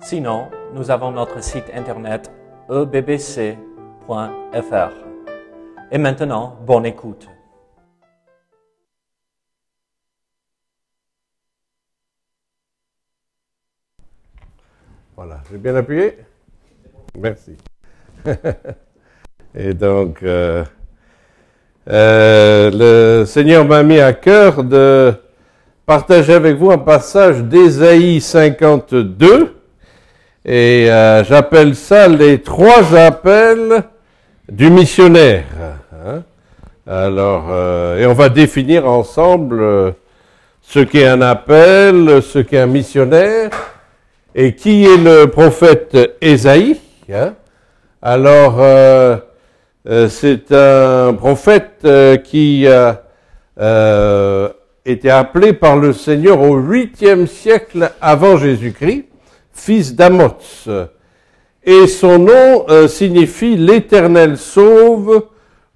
Sinon, nous avons notre site internet ebbc.fr. Et maintenant, bonne écoute. Voilà, j'ai bien appuyé? Merci. Et donc, euh, euh, le Seigneur m'a mis à cœur de partager avec vous un passage d'Ésaïe 52. Et euh, j'appelle ça les trois appels du missionnaire. Hein. Alors, et on va définir ensemble ce qu'est un appel, ce qu'est un missionnaire, et qui est le prophète Ésaïe. Hein. Alors, euh, euh, c'est un prophète euh, qui été appelé par le Seigneur au huitième siècle avant Jésus-Christ, fils d'Amoz. Et son nom signifie l'Éternel sauve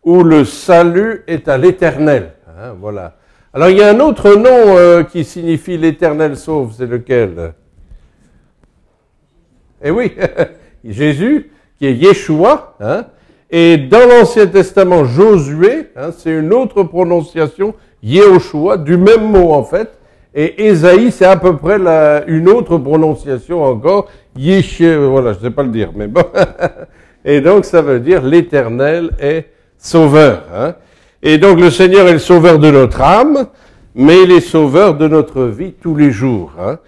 ou le salut est à l'Éternel. Hein, voilà. Alors il y a un autre nom qui signifie l'Éternel sauve, c'est lequel? Eh oui, Jésus, qui est Yeshua, hein, et dans l'Ancien Testament, Josué, hein, c'est une autre prononciation, Yehoshua, du même mot en fait, et Ésaïe, c'est à peu près la, une autre prononciation encore, Yeshua, voilà, je ne sais pas le dire, mais bon. et donc ça veut dire l'Éternel est sauveur. Hein. Et donc le Seigneur est le sauveur de notre âme, mais il est sauveur de notre vie tous les jours. Hein.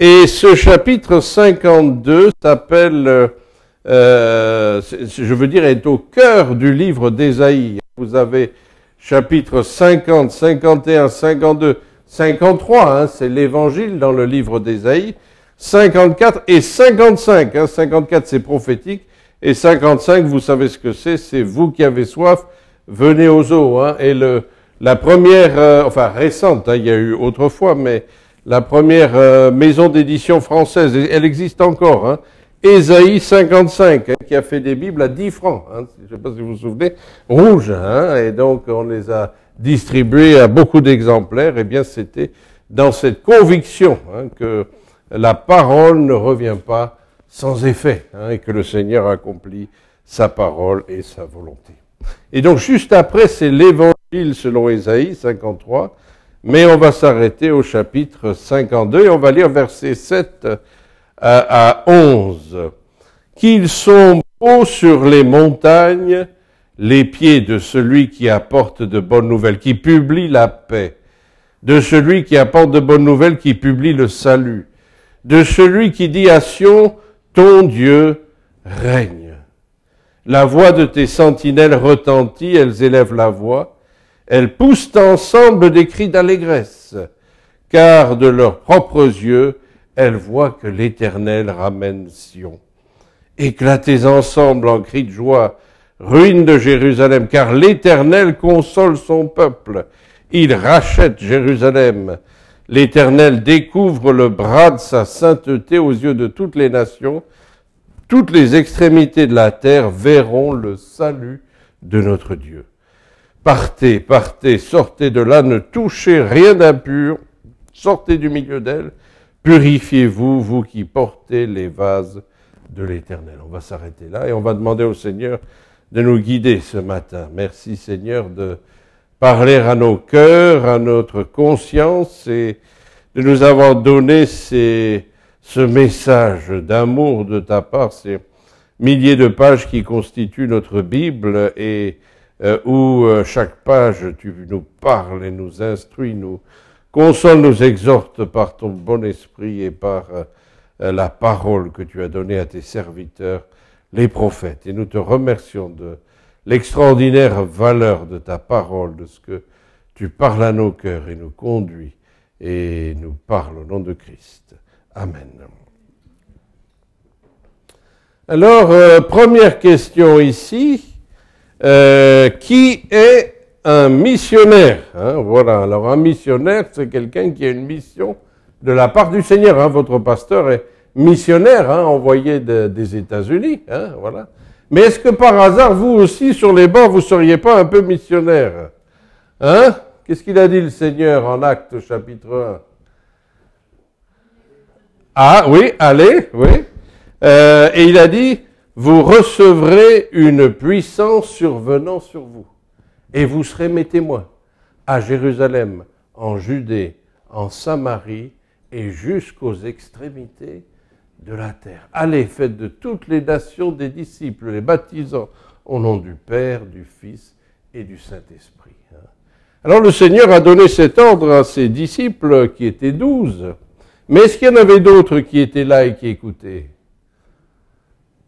Et ce chapitre 52 s'appelle euh, je veux dire, est au cœur du livre d'Ésaïe. Vous avez chapitre 50, 51, 52, 53, hein, c'est l'évangile dans le livre d'Ésaïe, 54 et 55. Hein, 54 c'est prophétique et 55 vous savez ce que c'est, c'est vous qui avez soif, venez aux eaux. Hein, et le, la première, euh, enfin récente, hein, il y a eu autrefois, mais la première euh, maison d'édition française, elle existe encore. Hein, Ésaïe 55, hein, qui a fait des Bibles à 10 francs, je ne sais pas si vous vous souvenez, rouges, hein, et donc on les a distribués à beaucoup d'exemplaires, eh bien c'était dans cette conviction que la parole ne revient pas sans effet, et que le Seigneur accomplit sa parole et sa volonté. Et donc juste après, c'est l'évangile selon Ésaïe 53, mais on va s'arrêter au chapitre 52 et on va lire verset 7 à, 11, qu'ils sont beaux sur les montagnes, les pieds de celui qui apporte de bonnes nouvelles, qui publie la paix, de celui qui apporte de bonnes nouvelles, qui publie le salut, de celui qui dit à Sion, ton Dieu règne. La voix de tes sentinelles retentit, elles élèvent la voix, elles poussent ensemble des cris d'allégresse, car de leurs propres yeux, elle voit que l'Éternel ramène Sion. Éclatez ensemble en cris de joie, ruine de Jérusalem, car l'Éternel console son peuple. Il rachète Jérusalem. L'Éternel découvre le bras de sa sainteté aux yeux de toutes les nations. Toutes les extrémités de la terre verront le salut de notre Dieu. Partez, partez, sortez de là, ne touchez rien d'impur, sortez du milieu d'elle, Purifiez-vous, vous qui portez les vases de l'Éternel. On va s'arrêter là et on va demander au Seigneur de nous guider ce matin. Merci Seigneur de parler à nos cœurs, à notre conscience et de nous avoir donné ce message d'amour de ta part, ces milliers de pages qui constituent notre Bible et euh, où euh, chaque page tu nous parles et nous instruis, nous Console, nous exhorte par ton bon esprit et par euh, la parole que tu as donnée à tes serviteurs, les prophètes. Et nous te remercions de l'extraordinaire valeur de ta parole, de ce que tu parles à nos cœurs et nous conduis et nous parles au nom de Christ. Amen. Alors, euh, première question ici. Euh, qui est un missionnaire hein? Voilà, alors un missionnaire, c'est quelqu'un qui a une mission de la part du Seigneur. Hein? Votre pasteur est missionnaire, hein, envoyé des États-Unis. Hein, voilà. Mais est-ce que par hasard, vous aussi, sur les bancs, vous ne seriez pas un peu missionnaire Hein? Qu'est-ce qu'il a dit le Seigneur en Actes chapitre 1 Ah oui, allez, oui. Euh, et il a dit, vous recevrez une puissance survenant sur vous, et vous serez mes témoins à Jérusalem, en Judée, en Samarie et jusqu'aux extrémités de la terre. Allez, faites de toutes les nations des disciples, les baptisant au nom du Père, du Fils et du Saint-Esprit. Hein. Alors le Seigneur a donné cet ordre à ses disciples qui étaient douze. Mais est-ce qu'il y en avait d'autres qui étaient là et qui écoutaient?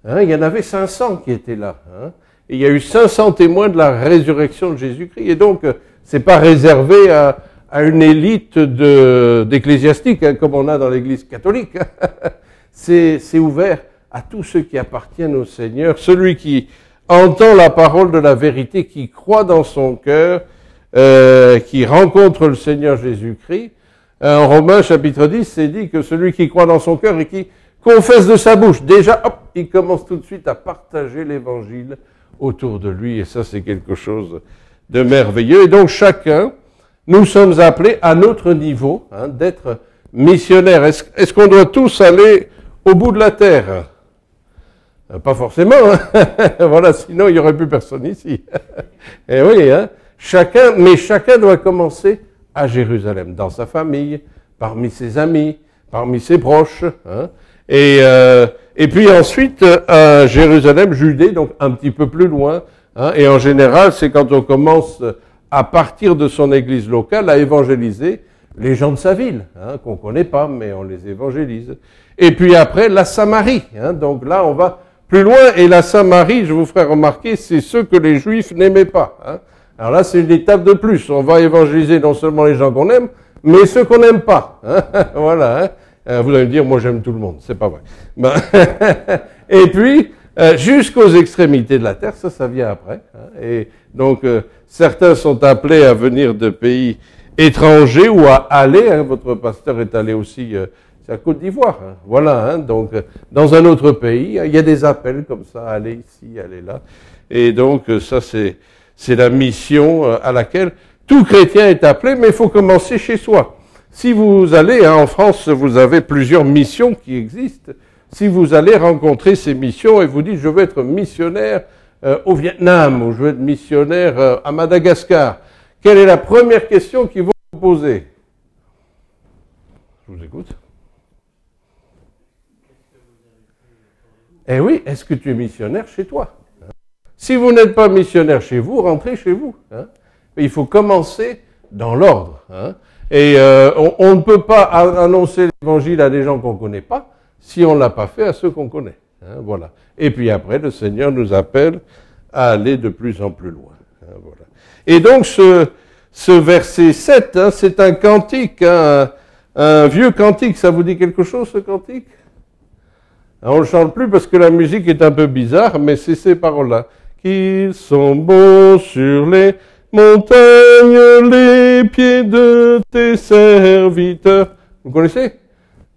Hein, Il y en avait 500 qui étaient là. Hein. et il y a eu 500 témoins de la résurrection de Jésus-Christ. Et donc, c'est pas réservé à, une élite d'ecclésiastiques, hein, comme on a dans l'Église catholique. c'est ouvert à tous ceux qui appartiennent au Seigneur, celui qui entend la parole de la vérité, qui croit dans son cœur, euh, qui rencontre le Seigneur Jésus-Christ. Euh, en Romains chapitre 10, c'est dit que celui qui croit dans son cœur et qui confesse de sa bouche, déjà, hop, il commence tout de suite à partager l'évangile autour de lui, et ça c'est quelque chose de merveilleux. Et donc chacun, nous sommes appelés à notre niveau hein, d'être missionnaires. Est-ce qu'on doit tous aller au bout de la terre euh, Pas forcément, hein. voilà, sinon il n'y aurait plus personne ici. Et eh oui, hein chacun, mais chacun doit commencer à Jérusalem, dans sa famille, parmi ses amis, parmi ses proches. Hein et, euh, et puis ensuite à Jérusalem, Judée, donc un petit peu plus loin. Hein et en général, c'est quand on commence à partir de son église locale à évangéliser les gens de sa ville, qu'on ne connaît pas, mais on les évangélise. Et puis après, la Samarie. Hein, donc là, on va plus loin. Et la Samarie, je vous ferai remarquer, c'est ceux que les Juifs n'aimaient pas. Hein. Alors là, c'est une étape de plus. On va évangéliser non seulement les gens qu'on aime, mais ceux qu'on n'aime pas. Hein. voilà. Hein. Euh, vous allez me dire, moi j'aime tout le monde. C'est pas vrai. Ben, et puis, euh, jusqu'aux extrémités de la terre, ça, ça vient après. Hein. Et donc, euh, certains sont appelés à venir de pays étrangers ou à aller. Hein. Votre pasteur est allé aussi, euh, à Côte d'Ivoire. Hein. Voilà, hein. donc dans un autre pays, il y a des appels comme ça, aller ici, aller là. Et donc ça, c'est la mission à laquelle tout chrétien est appelé, mais il faut commencer chez soi. Si vous allez en France, vous avez plusieurs missions qui existent. Si vous allez rencontrer ces missions et vous dites je veux être missionnaire euh, au Vietnam ou je veux être missionnaire euh, à Madagascar, quelle est la première question qu'ils vont vous poser Je vous écoute. Eh oui, est-ce que tu es missionnaire chez toi Si vous n'êtes pas missionnaire chez vous, rentrez chez vous. Hein? Il faut commencer dans l'ordre. Hein? Et euh, on, ne peut pas annoncer l'évangile à des gens qu'on ne connaît pas si on ne l'a pas fait à ceux qu'on connaît. Hein, voilà. Et puis après, le Seigneur nous appelle à aller de plus en plus loin. Hein? Et donc ce, verset 7, hein, c'est un cantique, hein, un, vieux cantique. Ça vous dit quelque chose ce cantique? On ne chante plus parce que la musique est un peu bizarre, mais c'est ces paroles-là. Qu'ils sont beaux sur les montagnes, les pieds de tes serviteurs. Vous connaissez?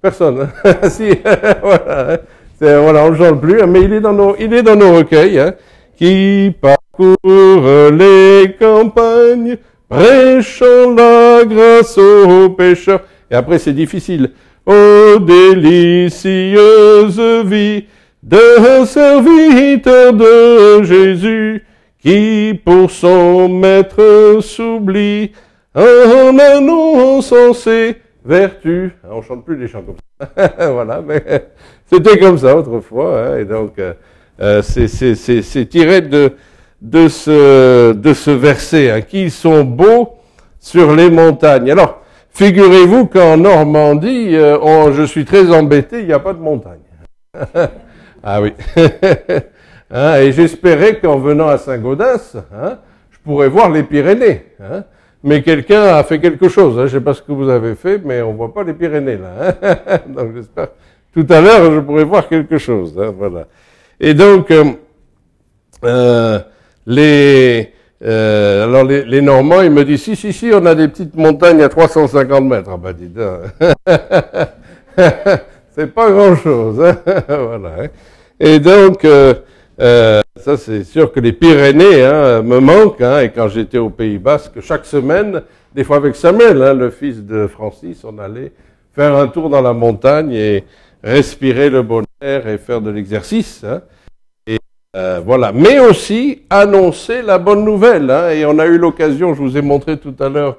Personne. si, voilà voilà, on ne chante plus, hein, mais il est dans nos, il est dans nos recueils, hein, qui parcourt les campagnes, prêchant la grâce aux pécheurs. Et après, c'est difficile. Ô délicieuse vie d'un serviteur de Jésus, qui pour son maître s'oublie en annonçant ses vertus. On chante plus des chants comme ça. voilà, mais c'était comme ça autrefois, hein, et donc euh, euh c'est tiré de, de, ce, de ce verset, hein, qui sont beaux sur les montagnes. Alors, figurez-vous qu'en Normandie, euh, je suis très embêté, il n'y a pas de montagne. ah oui. hein, et j'espérais qu'en venant à Saint-Gaudens, hein, je pourrais voir les Pyrénées. Hein. Mais quelqu'un a fait quelque chose. Je ne sais pas ce que vous avez fait, mais on ne voit pas les Pyrénées là. Donc j'espère tout à l'heure, je pourrais voir quelque chose. Voilà. Et donc, euh, euh, les, euh, alors les, Normands, ils me disent, si, si, si, on a des petites montagnes à 350 mètres. Ah bah dis c'est pas grand-chose. Hein voilà. Hein. Et donc, euh, euh, ça c'est sûr que les Pyrénées hein, me manquent. Hein, et quand j'étais au Pays Basque, chaque semaine, des fois avec Samuel, le fils de Francis, on allait faire un tour dans la montagne et respirer le bon air et faire de l'exercice. Euh, voilà. Mais aussi annoncer la bonne nouvelle. Hein. Et on a eu l'occasion, je vous ai montré tout à l'heure,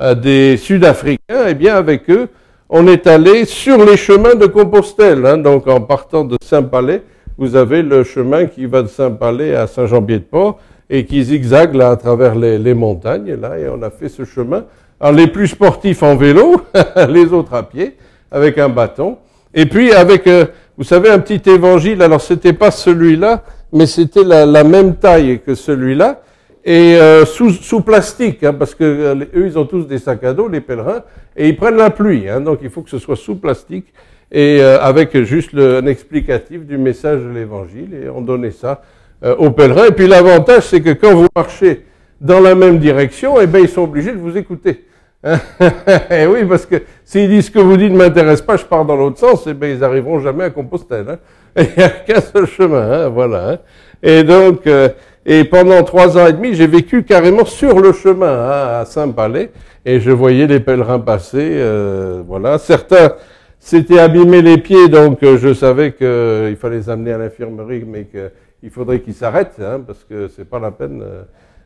euh, des Sud-Africains. Et bien avec eux, on est allé sur les chemins de Compostelle. Hein. Donc en partant de Saint-Palais, vous avez le chemin qui va de Saint-Palais à Saint-Jean-Pied-de-Port et qui zigzague là à travers les, les, montagnes. Là, et on a fait ce chemin. Alors les plus sportifs en vélo, les autres à pied, avec un bâton. Et puis avec, euh, vous savez, un petit évangile. Alors c'était pas celui-là, mais c'était la, la, même taille que celui-là et euh, sous, sous, plastique, hein, parce que euh, eux ils ont tous des sacs à dos, les pèlerins, et ils prennent la pluie. Hein, donc il faut que ce soit sous plastique et euh, avec juste le, un explicatif du message de l'Évangile. Et on donnait ça euh, aux pèlerins. Et puis l'avantage, c'est que quand vous marchez dans la même direction, eh ben, ils sont obligés de vous écouter. et oui, parce que s'ils disent que vous dites ne m'intéresse pas, je pars dans l'autre sens, eh ben, ils arriveront jamais à Compostelle. Hein. Il n'y a qu'un seul chemin, hein, voilà. Hein. Et donc, euh, et pendant trois ans et demi, j'ai vécu carrément sur le chemin hein, à Saint-Palais, et je voyais les pèlerins passer. Euh, voilà, certains s'étaient abîmés les pieds, donc euh, je savais qu'il fallait les amener à l'infirmerie, mais que il faudrait qu'il s'arrête, hein, parce que c'est pas la peine. Euh,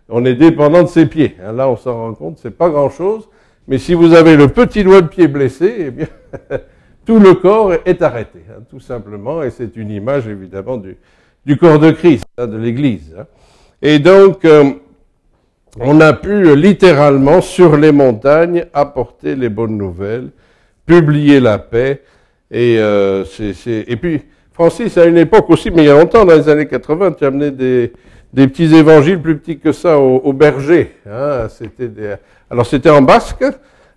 on est dépendant de ses pieds. Hein, là, on s'en rend compte, c'est pas grand-chose. Mais si vous avez le petit doigt de pied blessé, eh bien, tout le corps est arrêté, hein, tout simplement. Et c'est une image, évidemment, du, corps de Christ, hein, de l'Église. Hein. Et donc, euh, on a pu littéralement, sur les montagnes, apporter les bonnes nouvelles, publier la paix. Et, euh, et puis, Francis, à une époque aussi, mais il y a longtemps, dans les années 80, tu amené des, petits évangiles plus petits que ça au, au berger. Hein, c'était des, alors c'était en basque,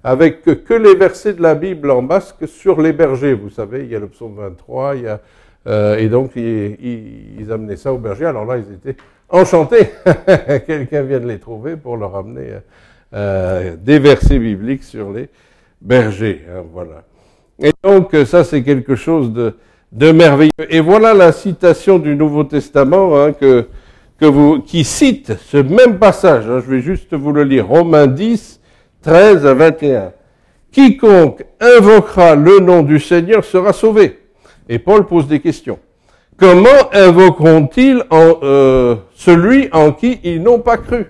avec que, les versets de la Bible en basque sur les bergers. Vous savez, il y a le psaume 23, il y a, euh, et donc ils, ils, amenaient ça au berger. Alors là, ils étaient enchantés. Quelqu'un vient de les trouver pour leur amener euh, des versets bibliques sur les bergers. Hein, voilà. Et donc ça, c'est quelque chose de de merveilleux. Et voilà la citation du Nouveau Testament hein, que, que vous, qui cite ce même passage. Hein, je vais juste vous le lire. Romains 10, 13 à 21. Quiconque invoquera le nom du Seigneur sera sauvé. Et Paul pose des questions. Comment invoqueront-ils euh, celui en qui ils n'ont pas cru?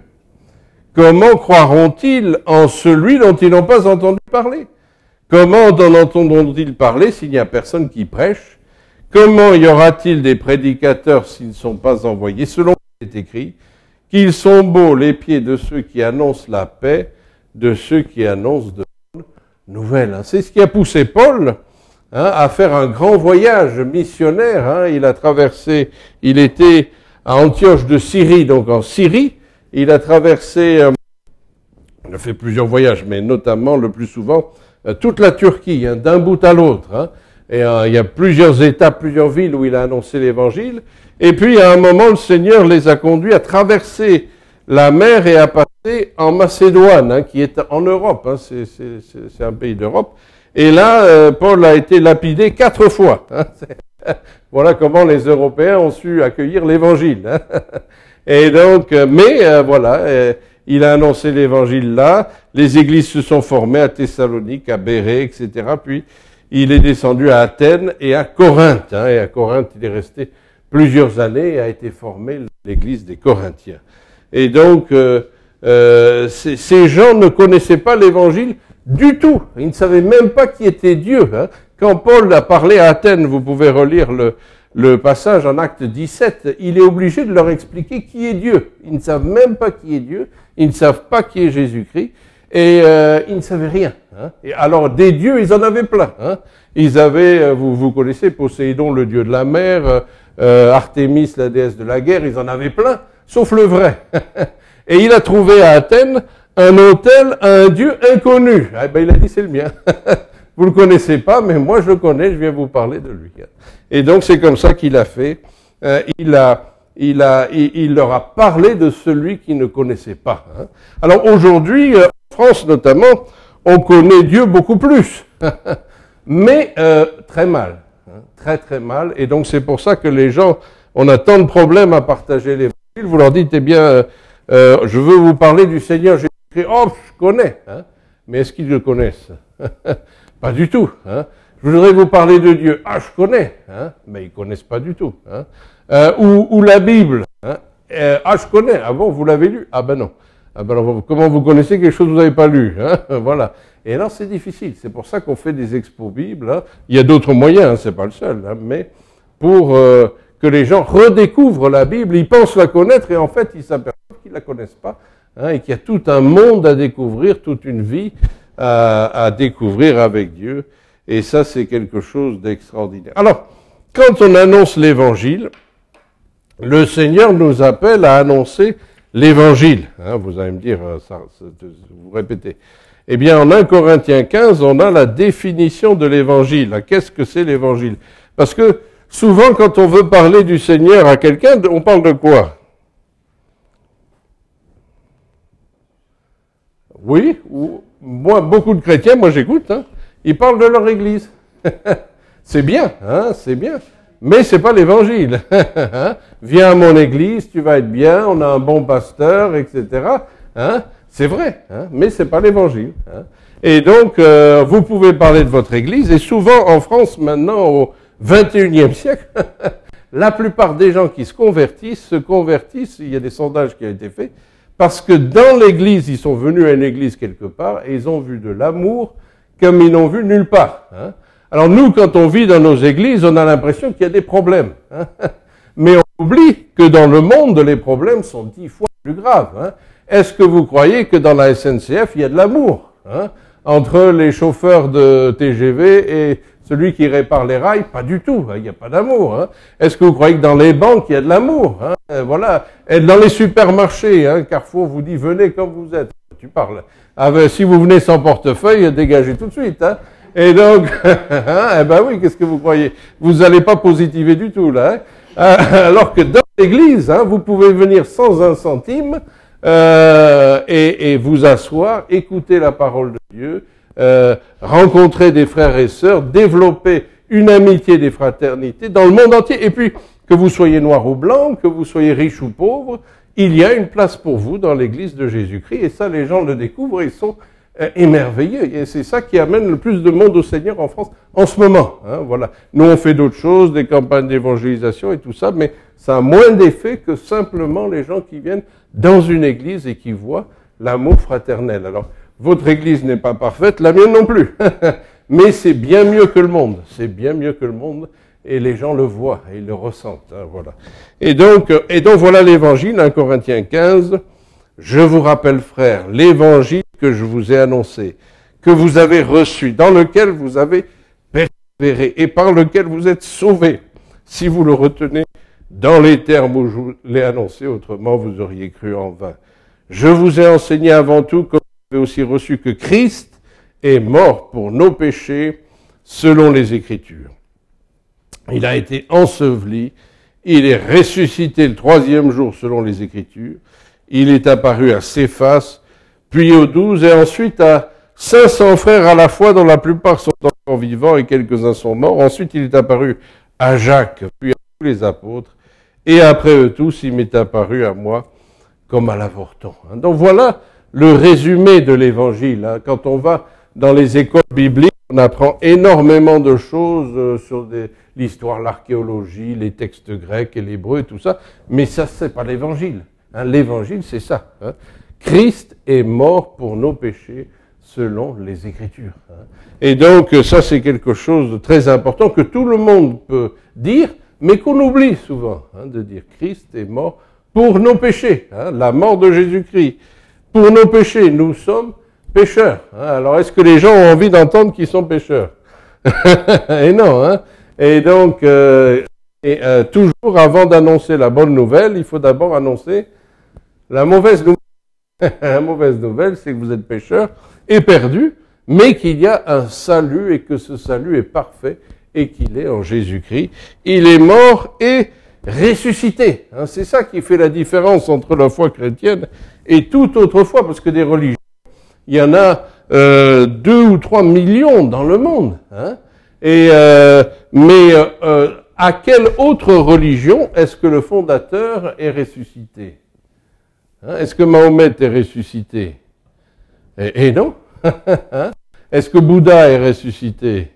Comment croiront-ils en celui dont ils n'ont pas entendu parler? Comment en entendront-ils parler s'il n'y a personne qui prêche? Comment y aura-t-il des prédicateurs s'ils ne sont pas envoyés? Selon ce qui est écrit, qu'ils sont beaux les pieds de ceux qui annoncent la paix, de ceux qui annoncent de bonnes nouvelles. Hein. C'est ce qui a poussé Paul hein, à faire un grand voyage missionnaire. Hein. Il a traversé, il était à Antioche de Syrie, donc en Syrie. Il a traversé, euh, il a fait plusieurs voyages, mais notamment le plus souvent euh, toute la Turquie, d'un bout à l'autre. Et euh, il y a plusieurs étapes, plusieurs villes où il a annoncé l'évangile. Et puis, à un moment, le Seigneur les a conduits à traverser la mer à passer en Macédoine, hein, qui est en Europe. Hein, c'est un pays d'Europe. Et là, euh, Paul a été lapidé quatre fois. Hein, voilà comment les Européens ont su accueillir l'évangile. Hein. Et donc, euh, mais voilà, il a annoncé l'évangile là. Les églises se sont formées à Thessalonique, à Bérée, etc. Puis il est descendu à Athènes et à Corinthe. Hein, et à Corinthe, il est resté plusieurs années et a été formé l'église des Corinthiens. Et donc, euh, euh, ces gens ne connaissaient pas l'évangile du tout. Ils ne savaient même pas qui était Dieu. Hein. Quand Paul a parlé à Athènes, vous pouvez relire le, passage en acte 17, il est obligé de leur expliquer qui est Dieu. Ils ne savent même pas qui est Dieu, ils ne savent pas qui est Jésus-Christ, et euh, ils ne savaient rien. Hein. Et alors des dieux, ils en avaient plein. Hein. Ils avaient, vous, vous connaissez Poséidon, le dieu de la mer, euh, Artémis, la déesse de la guerre, ils en avaient plein, sauf le vrai. et il a trouvé à Athènes un hôtel à un dieu inconnu. Eh ben, il a dit c'est le mien. vous le connaissez pas, mais moi je le connais, je viens vous parler de lui. Et donc c'est comme ça qu'il a fait euh, il, a, il, a, il, leur a parlé de celui qu'ils ne connaissaient pas. Hein. Alors aujourd'hui, euh, en France notamment, on connaît Dieu beaucoup plus, mais euh, très mal, hein, très très mal. Et donc c'est pour ça que les gens, on a tant de problèmes à partager l'évangile. Vous leur dites, eh bien, je veux vous parler du Seigneur Jésus-Christ. Oh, je connais. Hein, mais est-ce qu'ils le connaissent? Pas du tout. Hein. Je voudrais vous parler de Dieu. Ah, je connais, hein, mais ils connaissent pas du tout. Euh, ou, la Bible. Euh, ah, je connais. Ah bon, vous l'avez lu? Ah ben non. Ah ben comment vous connaissez quelque chose que vous n'avez pas lu Voilà. Et alors c'est difficile. C'est pour ça qu'on fait des expos Bibles. Il y a d'autres moyens, hein, c'est pas le seul, mais pour euh, que les gens redécouvrent la Bible, ils pensent la connaître et en fait ils s'aperçoivent qu'ils la connaissent pas hein, et qu'il y a tout un monde à découvrir, toute une vie à, à découvrir avec Dieu. Et ça, c'est quelque chose d'extraordinaire. Alors, quand on annonce l'évangile, le Seigneur nous appelle à annoncer l'évangile. Hein, vous allez me dire, euh, ça, vous répétez. Eh bien, en 1 Corinthiens 15, on a la définition de l'évangile. Qu'est-ce que c'est l'évangile? Parce que souvent, quand on veut parler du Seigneur à quelqu'un, on parle de quoi? Oui, ou, moi, beaucoup de chrétiens, moi j'écoute, hein, ils parlent de leur église. c'est bien, hein, c'est bien. Mais c'est pas l'évangile. Hein. Viens à mon église, tu vas être bien, on a un bon pasteur, etc. Hein. C'est vrai, hein, mais c'est pas l'évangile. Hein. Et donc, euh, vous pouvez parler de votre église, et souvent en France, maintenant, au 21e siècle, la plupart des gens qui se convertissent, se convertissent, il y a des sondages qui ont été faits, parce que dans l'église, ils sont venus à une église quelque part, et ils ont vu de l'amour, comme ils n'ont vu nulle part. Hein. Alors nous, quand on vit dans nos églises, on a l'impression qu'il y a des problèmes. Hein. Mais on oublie que dans le monde, les problèmes sont dix fois plus graves. Hein. Est-ce que vous croyez que dans la SNCF, il y a de l'amour entre les chauffeurs de TGV et celui qui répare les rails Pas du tout, il n'y a pas d'amour. Est-ce que vous croyez que dans les banques, il y a de l'amour Voilà. Et dans les supermarchés, Carrefour vous dit venez comme vous êtes. Tu parles. Ah ben, si vous venez sans portefeuille, dégagez tout de suite. Hein. Et donc, hein, eh ben oui, qu'est-ce que vous croyez? Vous n'allez pas positiver du tout là. Hein. Euh, alors que dans l'église, hein, vous pouvez venir sans un centime euh, et, et, vous asseoir, écouter la parole de Dieu, euh, rencontrer des frères et sœurs, développer une amitié des fraternités dans le monde entier. Et puis, que vous soyez noir ou blanc, que vous soyez riche ou pauvre, il y a une place pour vous dans l'Église de Jésus-Christ. Et ça, les gens le découvrent et ils sont euh, émerveillés. Et c'est ça qui amène le plus de monde au Seigneur en France en ce moment. Hein, voilà. Nous, on fait d'autres choses, des campagnes d'évangélisation et tout ça, mais ça a moins d'effet que simplement les gens qui viennent dans une église et qui voient l'amour fraternel. Alors, votre église n'est pas parfaite, la mienne non plus. mais c'est bien mieux que le monde. C'est bien mieux que le monde et les gens le voient et ils le ressentent. Hein, voilà. Et donc, euh, et donc voilà l'évangile, 1 Corinthiens 15. Je vous rappelle, frères, l'évangile que je vous ai annoncé, que vous avez reçu, dans lequel vous avez persévéré et par lequel vous êtes sauvés, si vous le retenez dans les termes où je vous l'ai annoncé, autrement vous auriez cru en vain. Je vous ai enseigné avant tout, aussi reçu, que Christ est mort pour nos péchés selon les Écritures il a été enseveli, il est ressuscité le troisième jour selon les Écritures, il est apparu à Céphas, puis aux douze, et ensuite à 500 frères à la fois, dont la plupart sont encore vivants et quelques-uns sont morts. Ensuite, il est apparu à Jacques, puis à tous les apôtres, et après eux tous, il m'est apparu à moi comme à l'avorton. Donc voilà le résumé de l'évangile. Hein. Quand on va dans les écoles bibliques, on apprend énormément de choses euh, sur l'histoire, l'archéologie, les textes grecs et l'hébreu et tout ça, mais ça, c'est pas l'évangile. Hein. l'évangile, c'est ça. Hein. Christ est mort pour nos péchés selon les Écritures. Hein. Et donc, ça, c'est quelque chose de très important que tout le monde peut dire, mais qu'on oublie souvent de dire. Christ est mort pour nos péchés, la mort de Jésus-Christ. Pour nos péchés, nous sommes pécheurs. Hein. Alors, est-ce que les gens ont envie d'entendre qu'ils sont pécheurs? Et non. Hein. Et donc, euh, et, euh, toujours avant d'annoncer la bonne nouvelle, il faut d'abord annoncer la mauvaise nouvelle. la mauvaise nouvelle, c'est que vous êtes pécheurs et perdus, mais qu'il y a un salut et que ce salut est parfait et qu'il est en Jésus-Christ. Il est mort et ressuscité. Hein. c'est ça qui fait la différence entre la foi chrétienne et toute autre foi, parce que des religions, il y en a euh, deux ou trois millions dans le monde. Hein. Et, euh, mais euh, à quelle autre religion est-ce que le fondateur est ressuscité? Hein? Est-ce que Mahomet est ressuscité? Et, non. Hein? est-ce que Bouddha est ressuscité?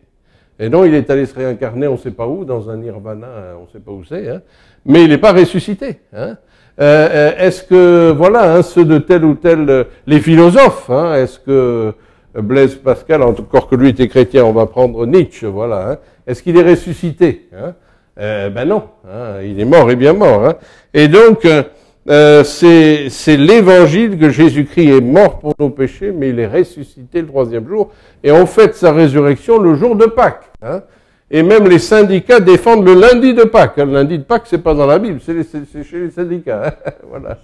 Et non, il est allé se réincarner, on ne sait pas où, dans un nirvana, on ne sait pas où c'est, hein? mais il n'est pas ressuscité. Hein est-ce que, voilà, hein, ceux de tel ou tel, les philosophes, hein, est-ce que Blaise Pascal, encore que lui était chrétien, on va prendre Nietzsche, voilà. Hein. Est-ce qu'il est ressuscité hein euh, Ben non, il est mort et bien mort. Et donc, euh, c'est l'évangile que Jésus-Christ est mort pour nos péchés, mais il est ressuscité le troisième jour, et on fête sa résurrection le jour de Pâques. Hein. Et même les syndicats défendent le lundi de Pâques. Le lundi de Pâques, c'est pas dans la Bible, c'est chez les syndicats. Hein. voilà.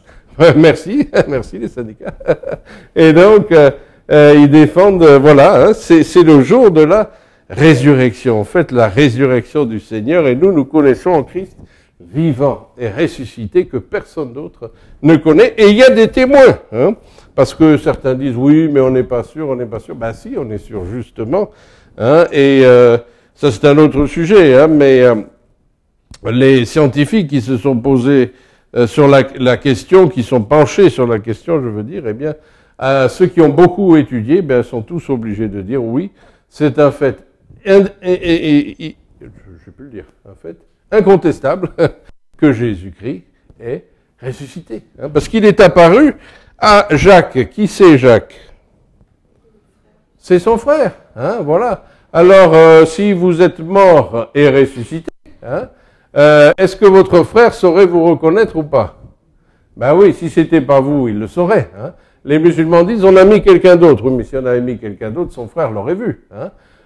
merci, merci les syndicats. Et donc, euh, euh, ils défendent, euh, voilà, hein, c'est le jour de la résurrection. En fait, la résurrection du Seigneur, et nous, nous connaissons en Christ vivant et ressuscité que personne d'autre ne connaît. Et il y a des témoins, hein, parce que certains disent oui, mais on n'est pas sûr, on n'est pas sûr. Ben si, on est sûr justement. Hein, et euh, ça, c'est un autre sujet. Hein, mais euh, les scientifiques qui se sont posés euh, sur la, la, question, qui sont penchés sur la question, je veux dire, eh bien, ceux qui ont beaucoup étudié ben, sont tous obligés de dire oui, c'est un fait, et, et, et, je ne plus le dire, un fait incontestable que Jésus-Christ est ressuscité. Hein, parce qu'il est apparu à Jacques. Qui c'est Jacques? C'est son frère. Hein, voilà. Alors, euh, si vous êtes mort et ressuscité, hein, euh, est-ce que votre frère saurait vous reconnaître ou pas? Ben oui, si c'était pas vous, il le saurait. Hein les musulmans disent on a mis quelqu'un d'autre. Oui, mais si on avait mis quelqu'un d'autre, son frère l'aurait vu.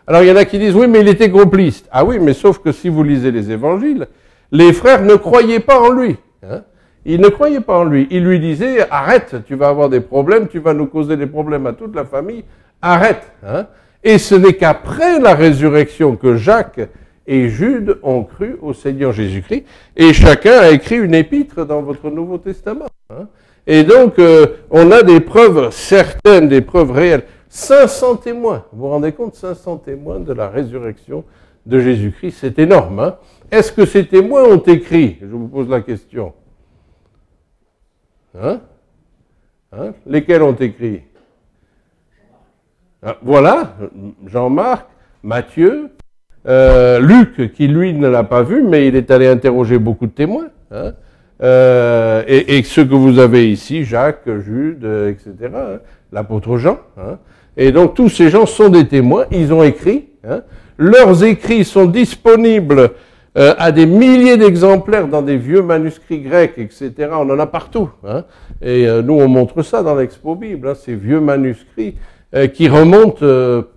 Alors il y en a qui disent oui, mais il était complice. Ah oui, mais sauf que si vous lisez les évangiles, les frères ne croyaient pas en lui. Hein. Ils ne croyaient pas en lui. Ils lui disaient arrête, tu vas avoir des problèmes, tu vas nous causer des problèmes à toute la famille, arrête. Hein. Et ce n'est qu'après la résurrection que Jacques et Jude ont cru au Seigneur Jésus-Christ, et chacun a écrit une épître dans votre Nouveau Testament. Hein. Et donc, euh, on a des preuves certaines, des preuves réelles. 500 témoins, vous vous rendez compte 500 témoins de la résurrection de Jésus-Christ, c'est énorme. Hein Est-ce que ces témoins ont écrit Je vous pose la question. Hein, hein Lesquels ont écrit? Ah, Voilà, Jean-Marc, Matthieu, euh, Luc, qui lui ne l'a pas vu, mais il est allé interroger beaucoup de témoins. Hein euh, et, et, ceux que vous avez ici, Jacques, Jude, etc., hein, l'apôtre Jean. Et donc tous ces gens sont des témoins, ils ont écrit. Hein. Leurs écrits sont disponibles euh, à des milliers d'exemplaires dans des vieux manuscrits grecs, etc. On en a partout. Hein. Et euh, nous, on montre ça dans l'Expo Bible, hein, ces vieux manuscrits euh, qui remontent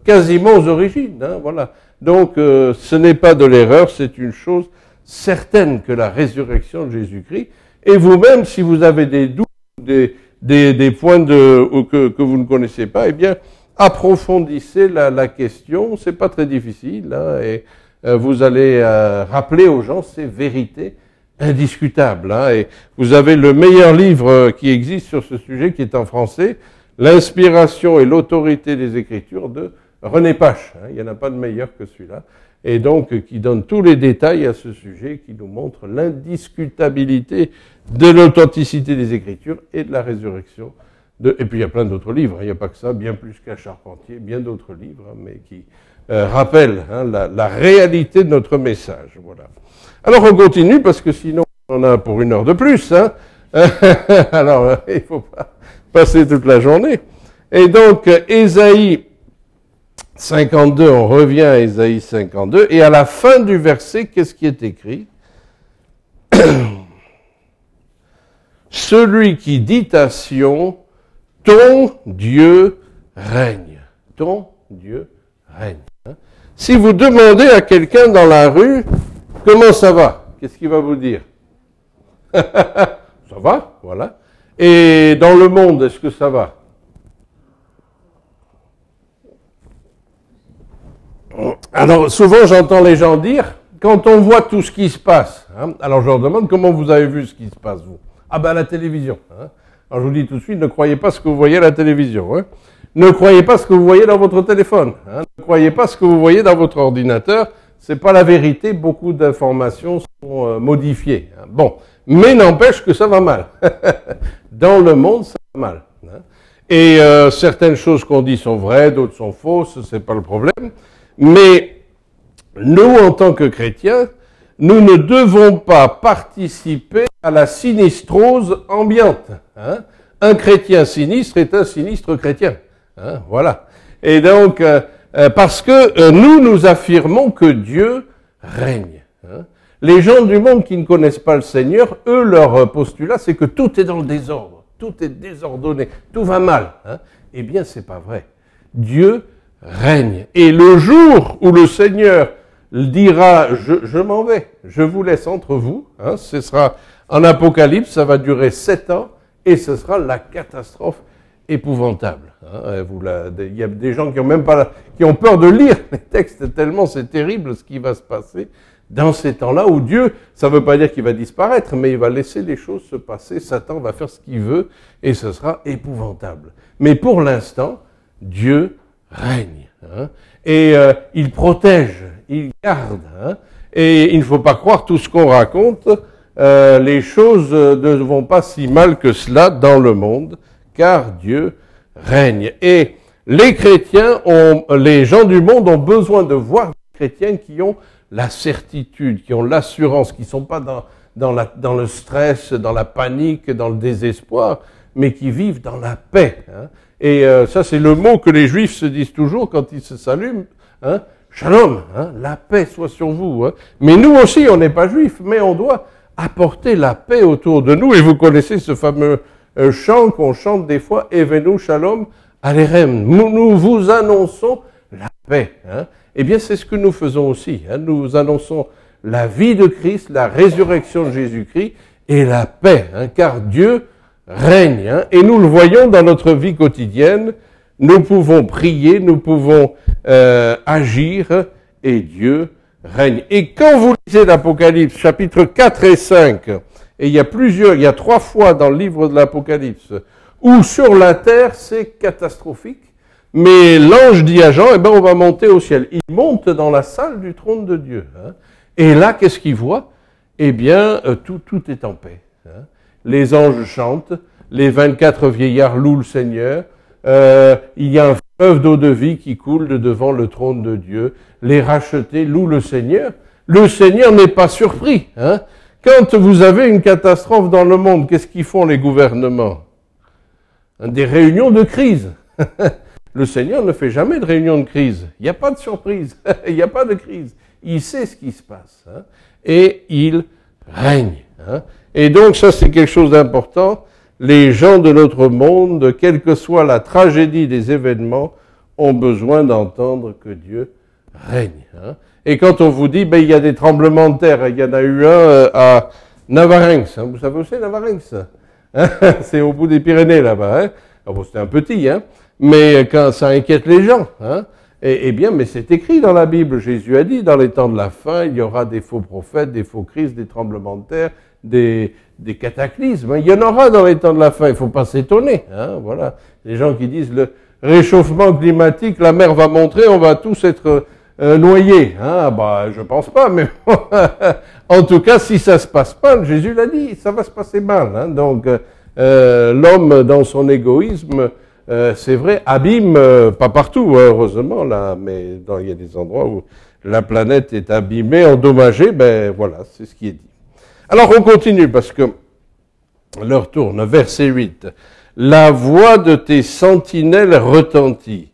quasiment aux origines. Hein, voilà. Donc, ce n'est pas de l'erreur, c'est une chose certaine que la résurrection de Jésus-Christ. Et vous-même, si vous avez des doutes, des, des, des points de, que, que, vous ne connaissez pas, eh bien, approfondissez la, la question. C'est pas très difficile, hein, et euh, vous allez euh, rappeler aux gens ces vérités indiscutables. Hein, et vous avez le meilleur livre qui existe sur ce sujet, qui est en français, L'inspiration et l'autorité des Écritures de René Pache. Hein, il n'y en a pas de meilleur que celui-là et donc qui donne tous les détails à ce sujet, qui nous montre l'indiscutabilité de l'authenticité des Écritures et de la résurrection. Et puis il y a plein d'autres livres, il n'y a pas que ça, bien plus qu'un charpentier, bien d'autres livres, hein, mais qui euh, rappellent hein, la, réalité de notre message. Voilà. Alors on continue parce que sinon on en a pour une heure de plus. Hein. Alors il ne faut pas passer toute la journée. Et donc Ésaïe 52, on revient à Ésaïe 52, et à la fin du verset, qu'est-ce qui est écrit? Celui qui dit à Sion, ton Dieu règne. Ton Dieu règne. Hein? Si vous demandez à quelqu'un dans la rue, comment ça va? Qu'est-ce qu'il va vous dire? Ça va, voilà. Et dans le monde, est-ce que ça va? Alors souvent j'entends les gens dire, quand on voit tout ce qui se passe, hein, alors je leur demande comment vous avez vu ce qui se passe, vous? Ah ben la télévision. Hein. Alors je vous dis tout de suite, ne croyez pas ce que vous voyez à la télévision. Hein. Ne croyez pas ce que vous voyez dans votre téléphone. Hein. Ne croyez pas ce que vous voyez dans votre ordinateur. C'est pas la vérité. Beaucoup d'informations sont euh, modifiées. Hein. Bon, mais n'empêche que ça va mal. dans le monde, ça va mal. Et euh, certaines choses qu'on dit sont vraies, d'autres sont fausses. C'est pas le problème. Mais nous, en tant que chrétiens, nous ne devons pas participer à la sinistrose ambiante. Hein. Un chrétien sinistre est un sinistre chrétien. Hein, voilà. Et donc, euh, euh, parce que euh, nous, nous affirmons que Dieu règne. Hein. Les gens du monde qui ne connaissent pas le Seigneur, eux, leur postulat, c'est que tout est dans le désordre, tout est désordonné, tout va mal. Hein. Eh bien, c'est pas vrai. Dieu règne. Et le jour où le Seigneur dira, je, je m'en vais, je vous laisse entre vous, hein, ce sera en Apocalypse, ça va durer sept ans, et ce sera la catastrophe épouvantable. Hein. il y a des gens qui ont même pas, qui ont peur de lire les textes tellement c'est terrible ce qui va se passer dans ces temps-là où Dieu, ça ne veut pas dire qu'il va disparaître, mais il va laisser les choses se passer. Satan va faire ce qu'il veut et ce sera épouvantable. Mais pour l'instant, Dieu règne hein. et euh, il protège, il garde. Hein. et il ne faut pas croire tout ce qu'on raconte. Euh, les choses ne vont pas si mal que cela dans le monde car Dieu règne. Et les chrétiens ont, les gens du monde ont besoin de voir des chrétiens qui ont la certitude, qui ont l'assurance, qui ne sont pas dans, dans, la, dans, le stress, dans la panique, dans le désespoir, mais qui vivent dans la paix. Hein. Et euh, ça, c'est le mot que les juifs se disent toujours quand ils se saluent. Hein. Shalom, hein, la paix soit sur vous. Hein. Mais nous aussi, on n'est pas juifs, mais on doit apporter la paix autour de nous. Et vous connaissez ce fameux un chant qu'on chante des fois, Evenu Shalom Alerem. Nous vous annonçons la paix. Hein. Eh bien, c'est ce que nous faisons aussi. Hein. Nous annonçons la vie de Christ, la résurrection de Jésus-Christ et la paix, hein, car Dieu règne. Hein. Et nous le voyons dans notre vie quotidienne. Nous pouvons prier, nous pouvons euh, agir, et Dieu Et quand vous lisez l'Apocalypse chapitre 4 et 5, et il y a plusieurs, il y a trois fois dans le livre de l'Apocalypse où sur la terre c'est catastrophique, mais l'ange dit à Jean, eh ben on va monter au ciel. Il monte dans la salle du trône de Dieu. Hein. Et là, qu'est-ce qu'il voit? Eh bien, euh, tout, tout est en paix. Hein. Les anges chantent, les 24 vieillards louent le Seigneur, euh, il y a un fleuve d'eau de vie qui coule de devant le trône de Dieu, les rachetés louent le Seigneur. Le Seigneur n'est pas surpris. Hein. Quand vous avez une catastrophe dans le monde, qu'est-ce qu'ils font les gouvernements? Des réunions de crise. le Seigneur ne fait jamais de réunion de crise. Il n'y a pas de surprise. Il n'y a pas de crise. Il sait ce qui se passe. Hein. Et il règne. Hein. Et donc ça, c'est quelque chose d'important. Les gens de notre monde, quelle que soit la tragédie des événements, ont besoin d'entendre que Dieu règne. Hein. Et quand on vous dit, ben, il y a des tremblements de terre, il y en a eu un euh, à Navarinx. Hein. Vous savez où c'est Navarinx hein? C'est au bout des Pyrénées là-bas. Ah bon, C'était un petit, mais quand ça inquiète les gens. Hein eh, bien, mais c'est écrit dans la Bible. Jésus a dit, dans les temps de la fin, il y aura des faux prophètes, des faux crises, des tremblements de terre, des, cataclysmes. Il y en aura dans les temps de la fin. Il ne faut pas s'étonner. Hein voilà. Les gens qui disent le réchauffement climatique, la mer va montrer, on va tous être euh, noyé. Hein, bah, je pense pas, mais en tout cas, si ça se passe mal, Jésus l'a dit, ça va se passer mal. Hein, donc, euh, l'homme, dans son égoïsme, euh, c'est vrai, abîme, euh, pas partout, hein, heureusement, là, mais il y a des endroits où la planète est abîmée, endommagée, ben voilà, c'est ce qui est dit. Alors, on continue, parce que l'heure tourne, verset 8. La voix de tes sentinelles retentit.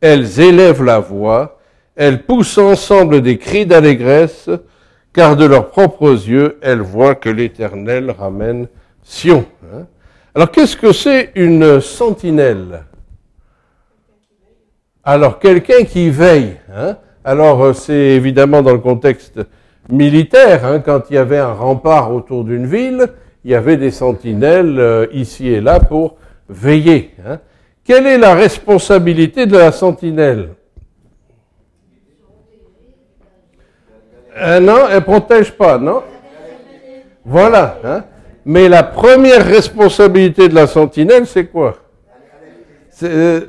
Elles élèvent la voix, elles poussent ensemble des cris d'allégresse, car de leurs propres yeux, elles voient que l'Éternel ramène Sion. Hein. Alors qu'est-ce que c'est une sentinelle? Alors quelqu'un qui veille. Hein. Alors euh, c'est évidemment dans le contexte militaire, hein, quand il y avait un rempart autour d'une ville, il y avait des sentinelles euh, ici et là pour veiller. Quelle est la responsabilité de la sentinelle? Euh, non, elle protège pas, non? Voilà. Hein. Mais la première responsabilité de la sentinelle, c'est quoi? C'est euh,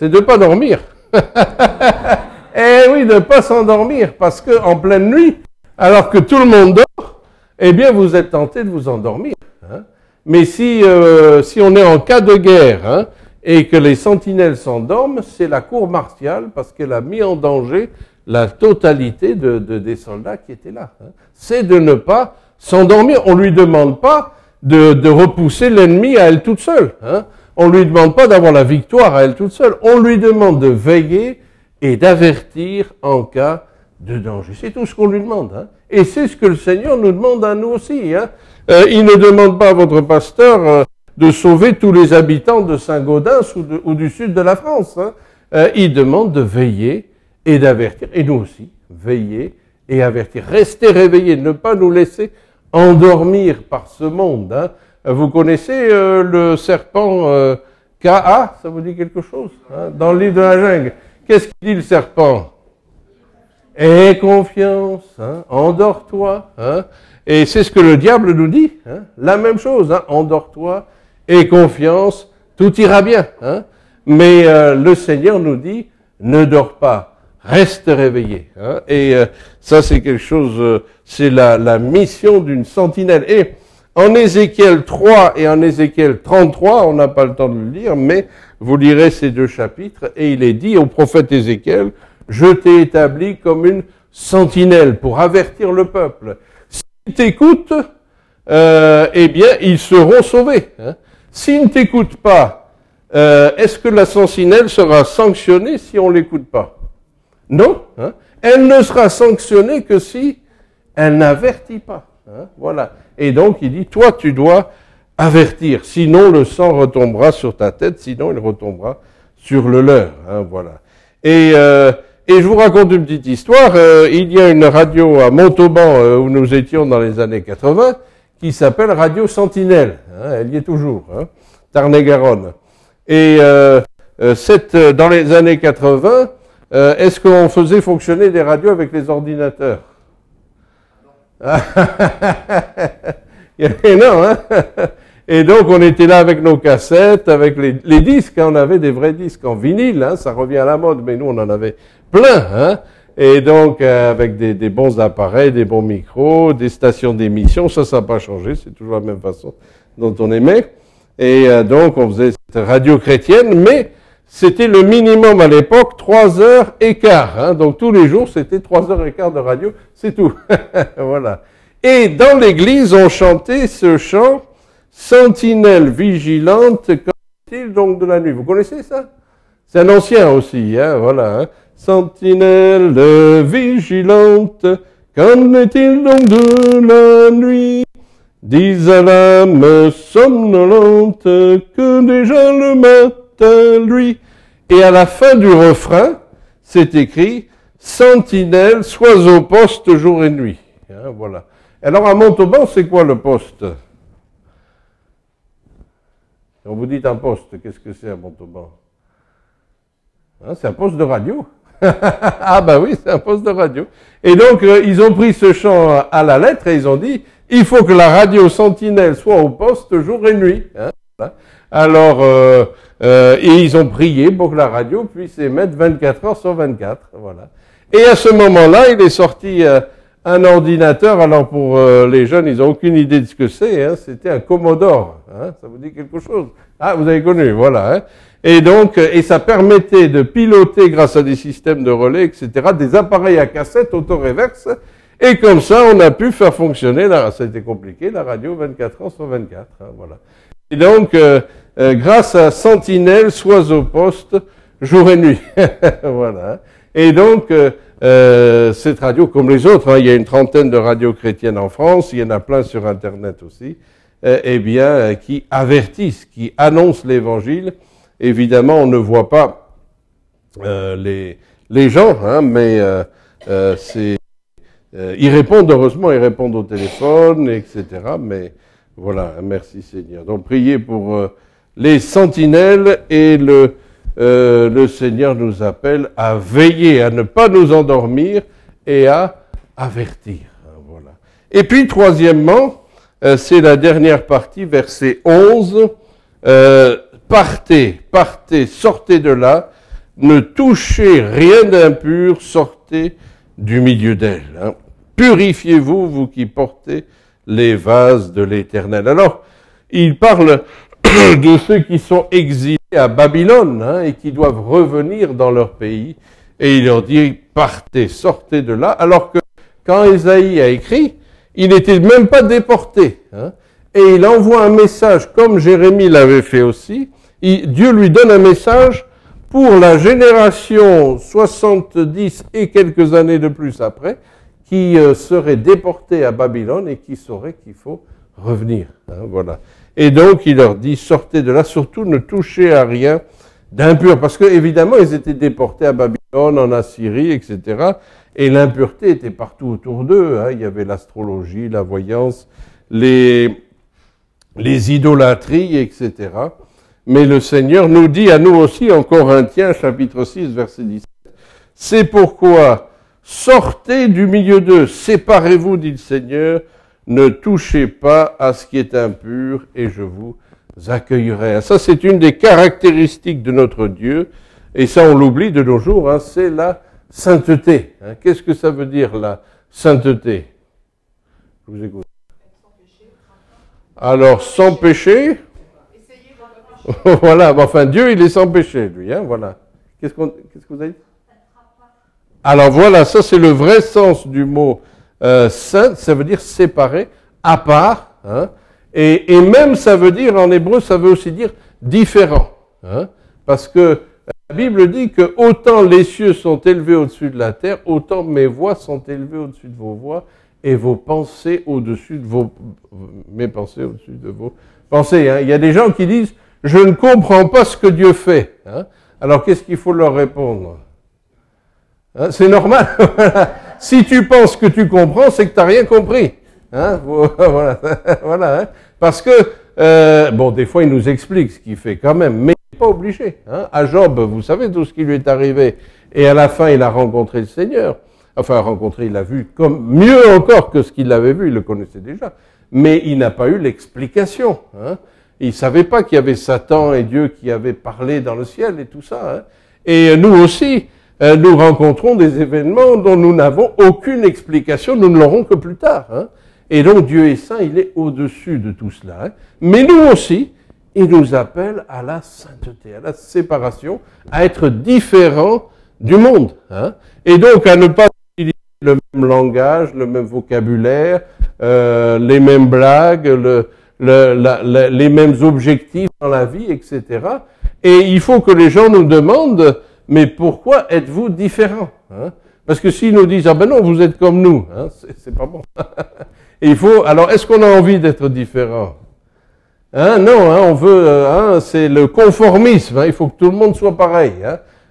de ne pas dormir. eh oui, de ne pas s'endormir, parce que en pleine nuit, alors que tout le monde dort, eh bien, vous êtes tenté de vous endormir. Hein. Mais si, euh, si on est en cas de guerre hein, et que les sentinelles s'endorment, c'est la cour martiale parce qu'elle a mis en danger la totalité de, des soldats qui étaient là. Hein. C'est de ne pas s'endormir. On lui demande pas de, de repousser l'ennemi à elle toute seule. Hein. On lui demande pas d'avoir la victoire à elle toute seule. On lui demande de veiller et d'avertir en cas de danger. C'est tout ce qu'on lui demande. Hein. Et c'est ce que le Seigneur nous demande à nous aussi. Hein. Euh, il ne demande pas à votre pasteur euh, de sauver tous les habitants de Saint-Gaudens ou, du sud de la France. Hein. Euh, il demande de veiller et d'avertir. Et nous aussi, veiller et avertir. Rester réveillés, ne pas nous laisser endormir par ce monde. Hein. Vous connaissez le serpent K.A. Ça vous dit quelque chose hein, Dans le livre de la jungle? Qu'est-ce qu'il dit le serpent? Aie confiance, hein, endors-toi. Hein. Et c'est ce que le diable nous dit. Hein. La même chose, hein, endors-toi, aie confiance, tout ira bien. Mais euh, le Seigneur nous dit, ne dors pas, reste réveillé. Et euh, ça, c'est quelque chose, euh, c'est la, mission d'une sentinelle. En Ézéchiel 3 et en Ézéchiel 33, on n'a pas le temps de le lire, mais vous lirez ces deux chapitres, et il est dit au prophète Ézéchiel, je t'ai établi comme une sentinelle pour avertir le peuple. S'ils t'écoutent, euh, eh bien, ils seront sauvés. Hein. S'ils ne t'écoutent pas, euh, est-ce que la sentinelle sera sanctionnée si on l'écoute pas? Non. Hein. Elle ne sera sanctionnée que si elle n'avertit pas. Hein. Voilà. Et donc, il dit, toi, tu dois avertir, sinon le sang retombera sur ta tête, sinon il retombera sur le leur. Hein, voilà. Et euh, et je vous raconte une petite histoire. Euh, il y a une radio à Montauban euh, où nous étions dans les années 80 qui s'appelle Radio Sentinelle. Hein, elle y est toujours, hein, Tarn-et-Garonne. Et dans les années 80, est-ce qu'on faisait fonctionner des radios avec les ordinateurs? Non, hein et donc, on était là avec nos cassettes, avec les, disques. Hein, on avait des vrais disques en vinyle. Hein, ça revient à la mode, mais nous, on en avait plein. Hein, et donc, euh, avec des, des, bons appareils, des bons micros, des stations d'émission. Ça, ça n'a pas changé. C'est toujours la même façon dont on aimait. Et euh, donc, on faisait cette radio chrétienne, mais c'était le minimum à l'époque, trois heures et quart. Hein, donc, tous les jours, c'était trois heures et quart de radio. C'est tout. voilà. Et dans l'église, on chantait ce chant sentinelle vigilante, quand est-il donc de la nuit? Vous connaissez ça? C'est un ancien aussi, hein, voilà. Hein. Sentinelle vigilante, qu'en est-il donc de la nuit? Dis à l'âme somnolente que déjà le matin lui. Et à la fin du refrain, c'est écrit Sentinelle, sois au poste jour et nuit. Hein, voilà. Alors à Montauban, c'est quoi le poste? On vous dit un poste, qu'est-ce que c'est à Montauban? Hein, C'est un poste de radio. ah ben oui, c'est un poste de radio. Et donc, euh, ils ont pris ce chant à la lettre et ils ont dit, il faut que la radio sentinelle soit au poste jour et nuit. Hein, Alors, euh, euh, et ils ont prié pour que la radio puisse émettre 24 heures sur 24. Voilà. Et à ce moment-là, il est sorti un ordinateur, alors pour euh, les jeunes, ils n'ont aucune idée de ce que c'est, hein, c'était un Commodore, hein, ça vous dit quelque chose? Ah, vous avez connu, voilà. Hein. Et donc, euh, et ça permettait de piloter, grâce à des systèmes de relais, etc., des appareils à cassette auto-réverse, et comme ça, on a pu faire fonctionner, là, ça a été compliqué, la radio 24 heures sur 24, hein, voilà. Et donc, euh, grâce à Sentinelle, sois au poste, jour et nuit, voilà. Et donc, euh, cette radio, comme les autres, hein, il y a une trentaine de radios chrétiennes en France, il y en a plein sur Internet aussi, euh, eh bien, euh, qui avertissent, qui annoncent l'Évangile. Évidemment, on ne voit pas euh, les, les gens, hein, mais c'est, ils répondent, heureusement, ils répondent au téléphone, etc. Mais voilà, merci Seigneur. Donc, priez pour les sentinelles et le euh, le Seigneur nous appelle à veiller, à ne pas nous endormir et à avertir. Et puis, troisièmement, euh, c'est la dernière partie, verset 11. Euh, partez, partez, sortez de là, ne touchez rien d'impur, sortez du milieu d'elle. Hein. Purifiez-vous, vous qui portez les vases de l'Éternel. Alors, il parle de ceux qui sont exilés à Babylone hein, et qui doivent revenir dans leur pays. Et il leur dit, partez, sortez de là. Alors que quand Esaïe a écrit, il n'était même pas déporté. Hein, et il envoie un message, comme Jérémie l'avait fait aussi. Dieu lui donne un message pour la génération 70 et quelques années de plus après, qui euh, serait déportée à Babylone et qui saurait qu'il faut revenir. Hein, voilà. Et donc il leur dit, sortez de là, surtout ne touchez à rien d'impur, parce que évidemment ils étaient déportés à Babylone, en Assyrie, etc. Et l'impureté était partout autour d'eux. Hein. Il y avait l'astrologie, la voyance, les, les idolâtries, etc. Mais le Seigneur nous dit à nous aussi en Corinthiens chapitre 6 verset 17, c'est pourquoi sortez du milieu d'eux, séparez-vous, dit le Seigneur, ne touchez pas à ce qui est impur et je vous accueillerai. Ça, c'est une des caractéristiques de notre Dieu, et ça, on l'oublie de nos jours, hein, c'est la sainteté. Hein. Qu'est-ce que ça veut dire, la sainteté? Je vous écoute. Alors, sans péché, voilà, enfin Dieu, il est sans péché, lui, hein, voilà. Qu'est-ce, qu'on, qu'est-ce que vous avez dit? Alors voilà, ça c'est le vrai sens du mot euh, ça veut dire séparé, à part, hein, et, et, même ça veut dire, en hébreu, ça veut aussi dire différent, hein, parce que la Bible dit que autant les cieux sont élevés au-dessus de la terre, autant mes voix sont élevées au-dessus de vos voix et vos pensées au-dessus de vos, mes pensées au-dessus de vos pensées. Hein. Il y a des gens qui disent, je ne comprends pas ce que Dieu fait. Hein. Alors qu'est-ce qu'il faut leur répondre hein, C'est normal. si tu penses que tu comprends, c'est que tu n'as rien compris. Hein voilà. voilà hein. Parce que, euh, bon, des fois, il nous explique ce qu'il fait quand même, mais il n'est pas obligé. Hein. À Job, vous savez tout ce qui lui est arrivé. Et à la fin, il a rencontré le Seigneur. Enfin, rencontré, il l'a vu comme mieux encore que ce qu'il avait vu, il le connaissait déjà. Mais il n'a pas eu l'explication. Hein. Il ne savait pas qu'il y avait Satan et Dieu qui avaient parlé dans le ciel et tout ça. Hein. Et nous aussi, euh, nous rencontrons des événements dont nous n'avons aucune explication, nous ne l'aurons que plus tard. Hein. Et donc Dieu est saint, il est au-dessus de tout cela. Hein. Mais nous aussi, il nous appelle à la sainteté, à la séparation, à être différents du monde. Hein. Et donc à ne pas utiliser le même langage, le même vocabulaire, euh, les mêmes blagues, le, le, les mêmes objectifs dans la vie, etc. Et il faut que les gens nous demandent, mais pourquoi êtes-vous différents hein? Parce que s'ils nous disent, ah ben non, vous êtes comme nous, hein, c'est pas bon. Il faut, alors est-ce qu'on a envie d'être différent? Hein Non, hein, on veut, euh, hein, c'est le conformisme, hein, il faut que tout le monde soit pareil.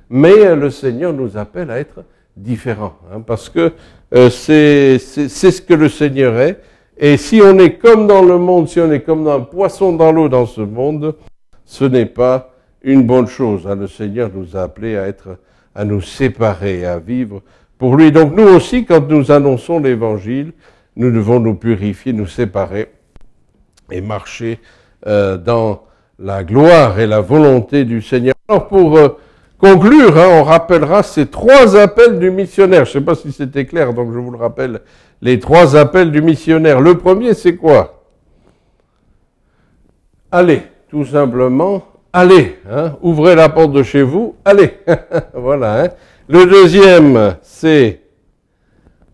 Mais euh, le Seigneur nous appelle à être différents, parce que euh, c'est ce que le Seigneur est. Et si on est comme dans le monde, si on est comme un poisson dans l'eau dans ce monde, ce n'est pas une bonne chose. Hein. Le Seigneur nous a appelés à être, à nous séparer, à vivre pour lui. Donc nous aussi, quand nous annonçons l'Évangile, nous devons nous purifier, nous séparer et marcher euh, dans la gloire et la volonté du Seigneur. Alors pour euh, conclure, hein, on rappellera ces trois appels du missionnaire. Je ne sais pas si c'était clair, donc je vous le rappelle les trois appels du missionnaire. Le premier, c'est quoi? Allez, tout simplement, allez. Hein, ouvrez la porte de chez vous, allez. voilà. Hein. Le deuxième, c'est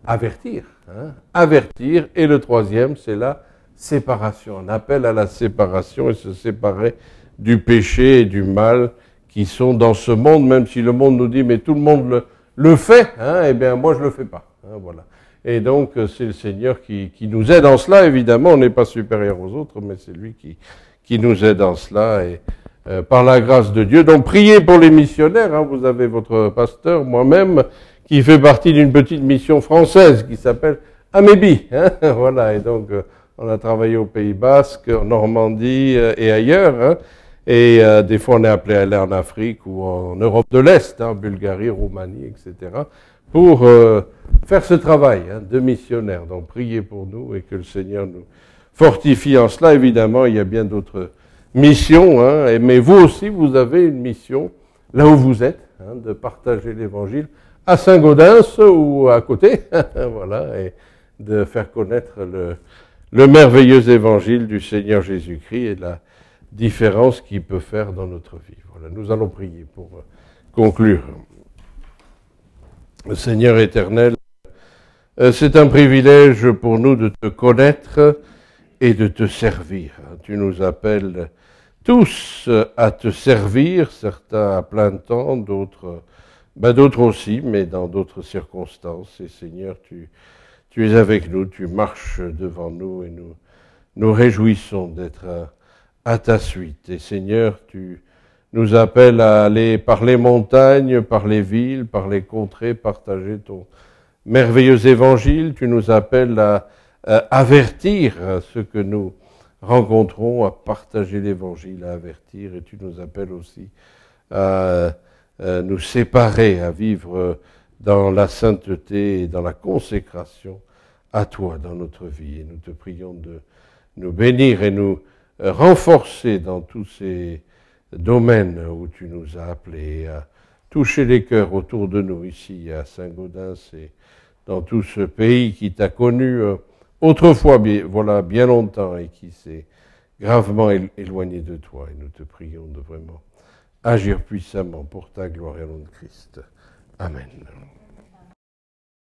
avertir. Hein, avertir. Et le troisième, c'est la séparation. Un appel à la séparation et se séparer du péché et du mal qui sont dans ce monde, même si le monde nous dit, mais tout le monde le, fait, eh bien moi je le fais pas. Voilà. Et donc, c'est le Seigneur qui, nous aide en cela. Évidemment, on n'est pas supérieur aux autres, mais c'est lui qui, nous aide en cela. Euh, par la grâce de Dieu. Donc, priez pour les missionnaires. Hein. Vous avez votre pasteur, moi-même, qui fait partie d'une petite mission française qui s'appelle Amébi. Hein. voilà. Et donc, euh, on a travaillé au Pays Basque, en Normandie et ailleurs. Hein. Et des fois, on est appelé à aller en Afrique ou en Europe de l'Est, hein, Bulgarie, Roumanie, etc pour euh, faire ce travail hein, de missionnaire. Donc priez pour nous et que le Seigneur nous fortifie en cela. Évidemment, il y a bien d'autres missions, hein, mais vous aussi, vous avez une mission là où vous êtes, hein, de partager l'Évangile à Saint-Gaudens ou à côté, voilà, et de faire connaître le, le merveilleux Évangile du Seigneur Jésus-Christ et la différence qu'il peut faire dans notre vie. Nous allons prier pour euh, conclure. Seigneur éternel, euh, c'est un privilège pour nous de te connaître et de te servir. Tu nous appelles tous à te servir, certains à plein temps, d'autres ben d'autres aussi, mais dans d'autres circonstances. Et Seigneur, tu, tu es avec nous, tu marches devant nous et nous nous réjouissons d'être à, ta suite. Et Seigneur, tu nous appelles à aller par les montagnes, par les villes, par les contrées, partager ton merveilleux évangile. Tu nous appelles à, à avertir ceux que nous rencontrons, à partager l'évangile, à avertir. Et tu nous appelles aussi à euh, nous séparer, à vivre dans la sainteté et dans la consécration à toi dans notre vie. Et nous te prions de nous bénir et nous renforcer dans tous ces domaines où tu nous as appelés à toucher les cœurs autour de nous ici à Saint-Gaudens et dans tout ce pays qui t'a connu euh, autrefois, voilà, bien longtemps et qui s'est gravement éloigné de toi. Et nous te prions de vraiment agir puissamment pour ta gloire et au nom de Christ. Amen.